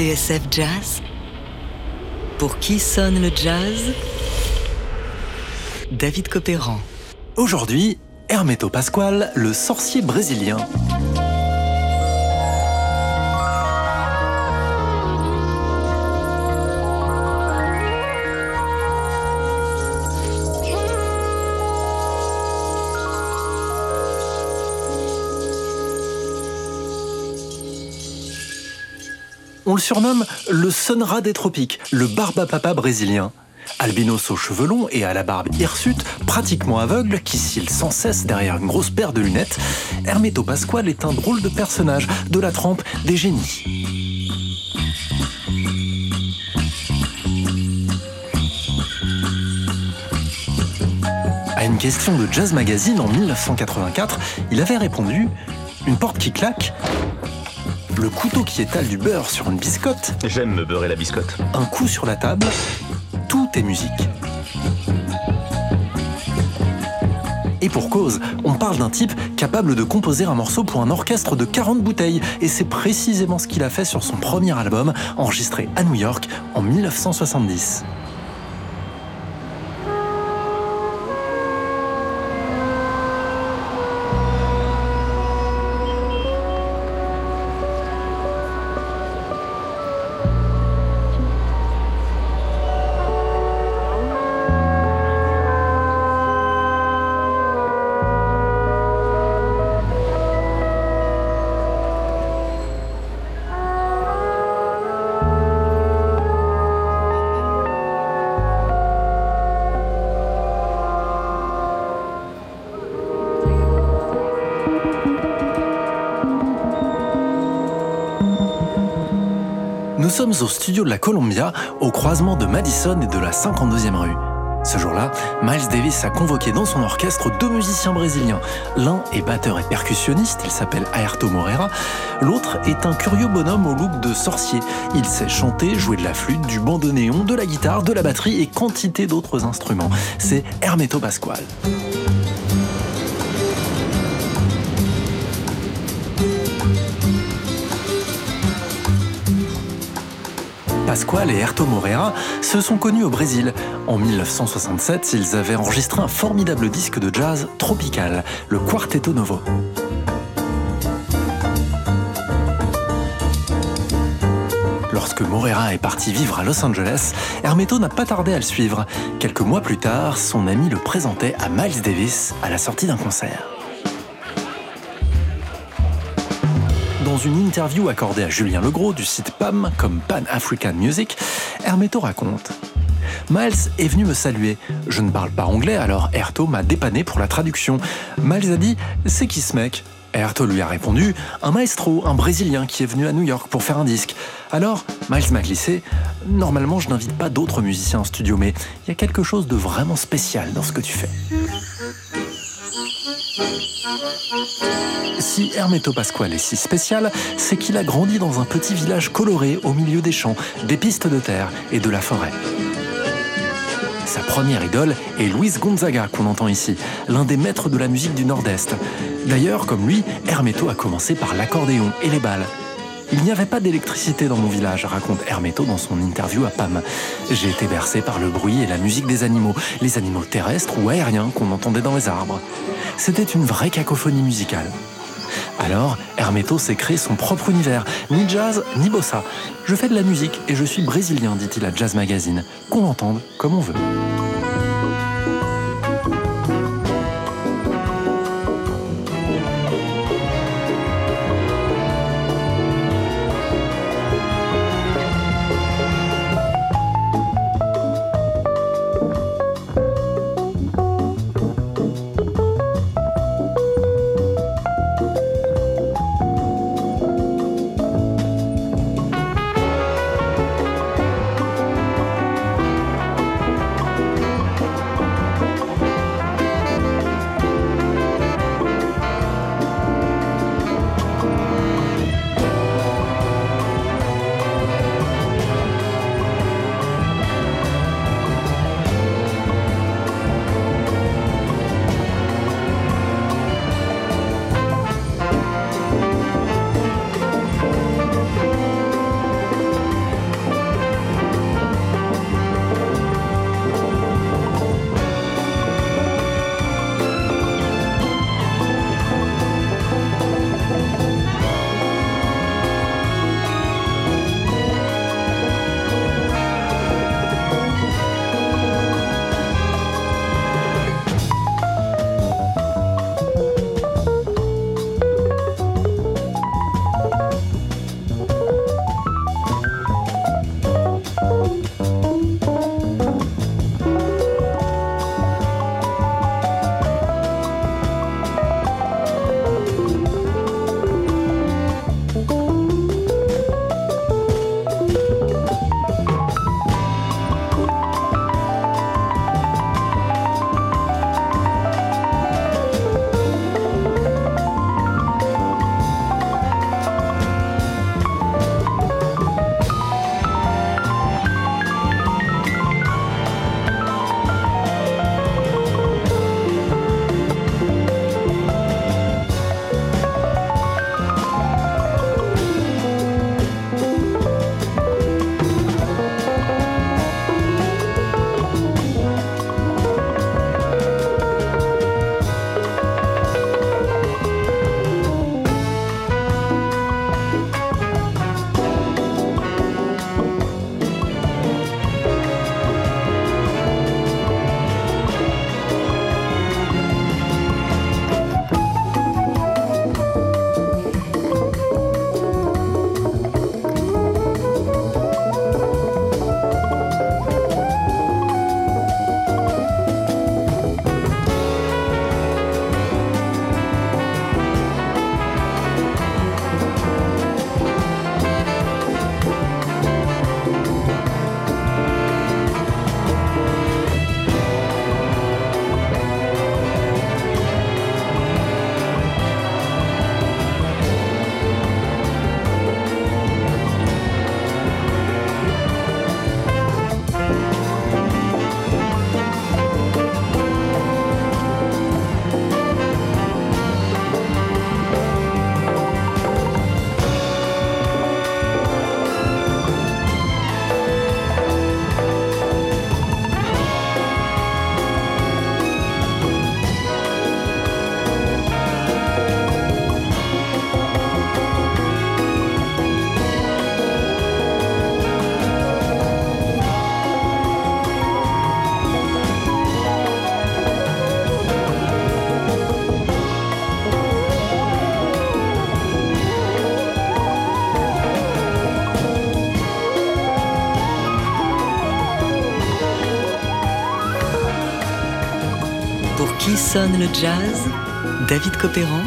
TSF Jazz Pour qui sonne le jazz? David Copéran. Aujourd'hui, Hermeto Pasquale, le sorcier brésilien. On le surnomme le Sonra des tropiques, le barbapapa brésilien. Albinos aux cheveux longs et à la barbe hirsute, pratiquement aveugle, qui cille sans cesse derrière une grosse paire de lunettes, Hermeto Pasquale est un drôle de personnage, de la trempe des génies. À une question de Jazz Magazine en 1984, il avait répondu Une porte qui claque le couteau qui étale du beurre sur une biscotte. J'aime me beurrer la biscotte. Un coup sur la table, tout est musique. Et pour cause, on parle d'un type capable de composer un morceau pour un orchestre de 40 bouteilles, et c'est précisément ce qu'il a fait sur son premier album, enregistré à New York en 1970. Sommes au studio de la Columbia, au croisement de Madison et de la 52e rue. Ce jour-là, Miles Davis a convoqué dans son orchestre deux musiciens brésiliens. L'un est batteur et percussionniste, il s'appelle Aerto Moreira. L'autre est un curieux bonhomme au look de sorcier. Il sait chanter, jouer de la flûte, du bandoneon, de la guitare, de la batterie et quantité d'autres instruments. C'est Hermeto Pasquale. Pasquale et Herto Moreira se sont connus au Brésil. En 1967, ils avaient enregistré un formidable disque de jazz tropical, le Quarteto Novo. Lorsque Moreira est parti vivre à Los Angeles, Hermeto n'a pas tardé à le suivre. Quelques mois plus tard, son ami le présentait à Miles Davis à la sortie d'un concert. Une interview accordée à Julien Legros du site PAM comme Pan African Music, Hermeto raconte Miles est venu me saluer. Je ne parle pas anglais, alors Erto m'a dépanné pour la traduction. Miles a dit C'est qui ce mec? Erto lui a répondu Un maestro, un Brésilien qui est venu à New York pour faire un disque. Alors, Miles m'a glissé Normalement, je n'invite pas d'autres musiciens en studio, mais il y a quelque chose de vraiment spécial dans ce que tu fais. Si Hermeto Pasquale est si spécial, c'est qu'il a grandi dans un petit village coloré au milieu des champs, des pistes de terre et de la forêt. Sa première idole est Luis Gonzaga, qu'on entend ici, l'un des maîtres de la musique du Nord-Est. D'ailleurs, comme lui, Hermeto a commencé par l'accordéon et les balles. Il n'y avait pas d'électricité dans mon village, raconte Hermeto dans son interview à Pam. J'ai été bercé par le bruit et la musique des animaux, les animaux terrestres ou aériens qu'on entendait dans les arbres. C'était une vraie cacophonie musicale. Alors, Hermeto s'est créé son propre univers, ni jazz, ni bossa. Je fais de la musique et je suis brésilien, dit-il à Jazz Magazine. Qu'on l'entende comme on veut. Jazz David Copéran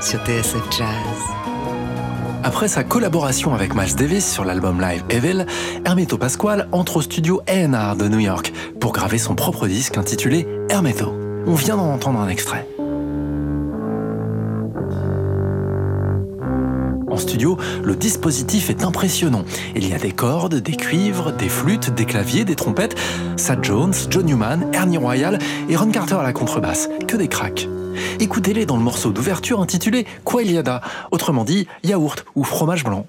sur TSF Jazz. Après sa collaboration avec Miles Davis sur l'album live Evil, Hermeto Pasquale entre au studio A&R de New York pour graver son propre disque intitulé Hermeto. On vient d'en entendre un extrait. Studio, le dispositif est impressionnant. Il y a des cordes, des cuivres, des flûtes, des claviers, des trompettes. Sad Jones, John Newman, Ernie Royal et Ron Carter à la contrebasse. Que des cracks. Écoutez-les dans le morceau d'ouverture intitulé Quailiada, autrement dit yaourt ou fromage blanc.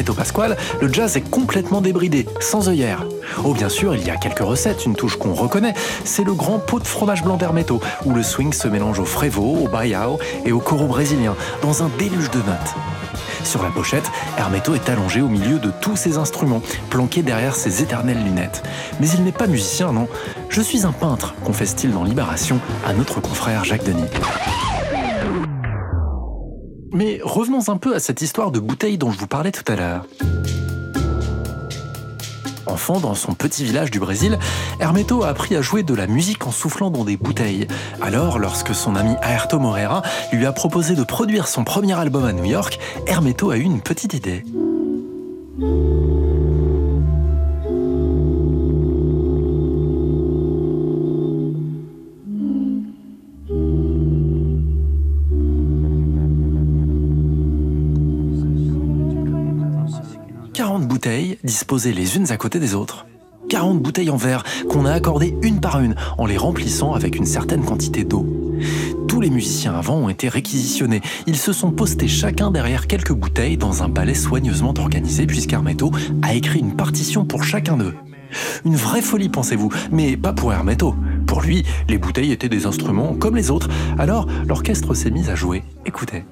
Pasquale, le jazz est complètement débridé, sans œillère. Oh bien sûr, il y a quelques recettes, une touche qu'on reconnaît, c'est le grand pot de fromage blanc d'Hermeto, où le swing se mélange au frevo, au baião et au coro brésilien, dans un déluge de notes. Sur la pochette, Hermeto est allongé au milieu de tous ses instruments, planqué derrière ses éternelles lunettes. Mais il n'est pas musicien, non. Je suis un peintre, confesse-t-il dans Libération à notre confrère Jacques Denis. Mais revenons un peu à cette histoire de bouteille dont je vous parlais tout à l'heure. Enfant, dans son petit village du Brésil, Hermeto a appris à jouer de la musique en soufflant dans des bouteilles. Alors, lorsque son ami Aerto Moreira lui a proposé de produire son premier album à New York, Hermeto a eu une petite idée. Disposées les unes à côté des autres. 40 bouteilles en verre qu'on a accordées une par une en les remplissant avec une certaine quantité d'eau. Tous les musiciens avant ont été réquisitionnés. Ils se sont postés chacun derrière quelques bouteilles dans un ballet soigneusement organisé puisqu'Hermeto a écrit une partition pour chacun d'eux. Une vraie folie, pensez-vous, mais pas pour Hermeto. Pour lui, les bouteilles étaient des instruments comme les autres. Alors, l'orchestre s'est mis à jouer. Écoutez.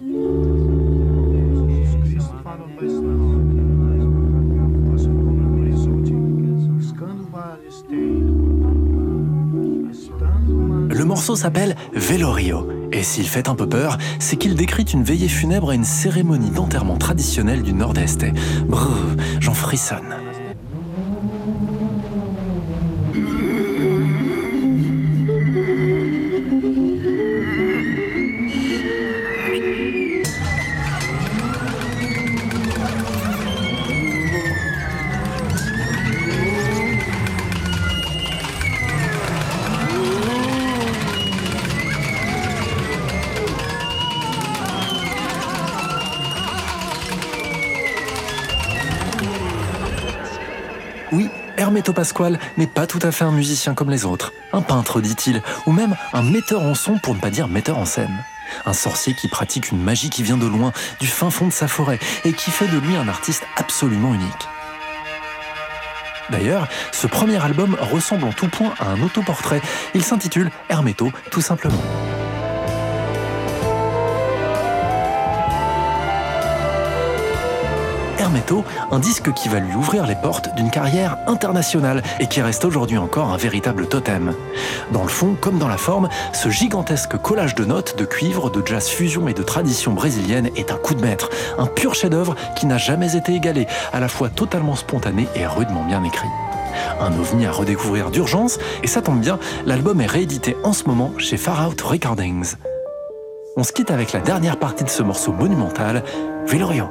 Morceau s'appelle Velorio. Et s'il fait un peu peur, c'est qu'il décrit une veillée funèbre à une cérémonie d'enterrement traditionnelle du Nord-Est. Brrr, j'en frissonne. Hermeto Pasquale n'est pas tout à fait un musicien comme les autres. Un peintre, dit-il, ou même un metteur en son pour ne pas dire metteur en scène. Un sorcier qui pratique une magie qui vient de loin, du fin fond de sa forêt, et qui fait de lui un artiste absolument unique. D'ailleurs, ce premier album ressemble en tout point à un autoportrait. Il s'intitule Hermeto, tout simplement. Un disque qui va lui ouvrir les portes d'une carrière internationale et qui reste aujourd'hui encore un véritable totem. Dans le fond, comme dans la forme, ce gigantesque collage de notes, de cuivre, de jazz fusion et de tradition brésilienne est un coup de maître, un pur chef-d'œuvre qui n'a jamais été égalé, à la fois totalement spontané et rudement bien écrit. Un ovni à redécouvrir d'urgence, et ça tombe bien, l'album est réédité en ce moment chez Far Out Recordings. On se quitte avec la dernière partie de ce morceau monumental, Velorio.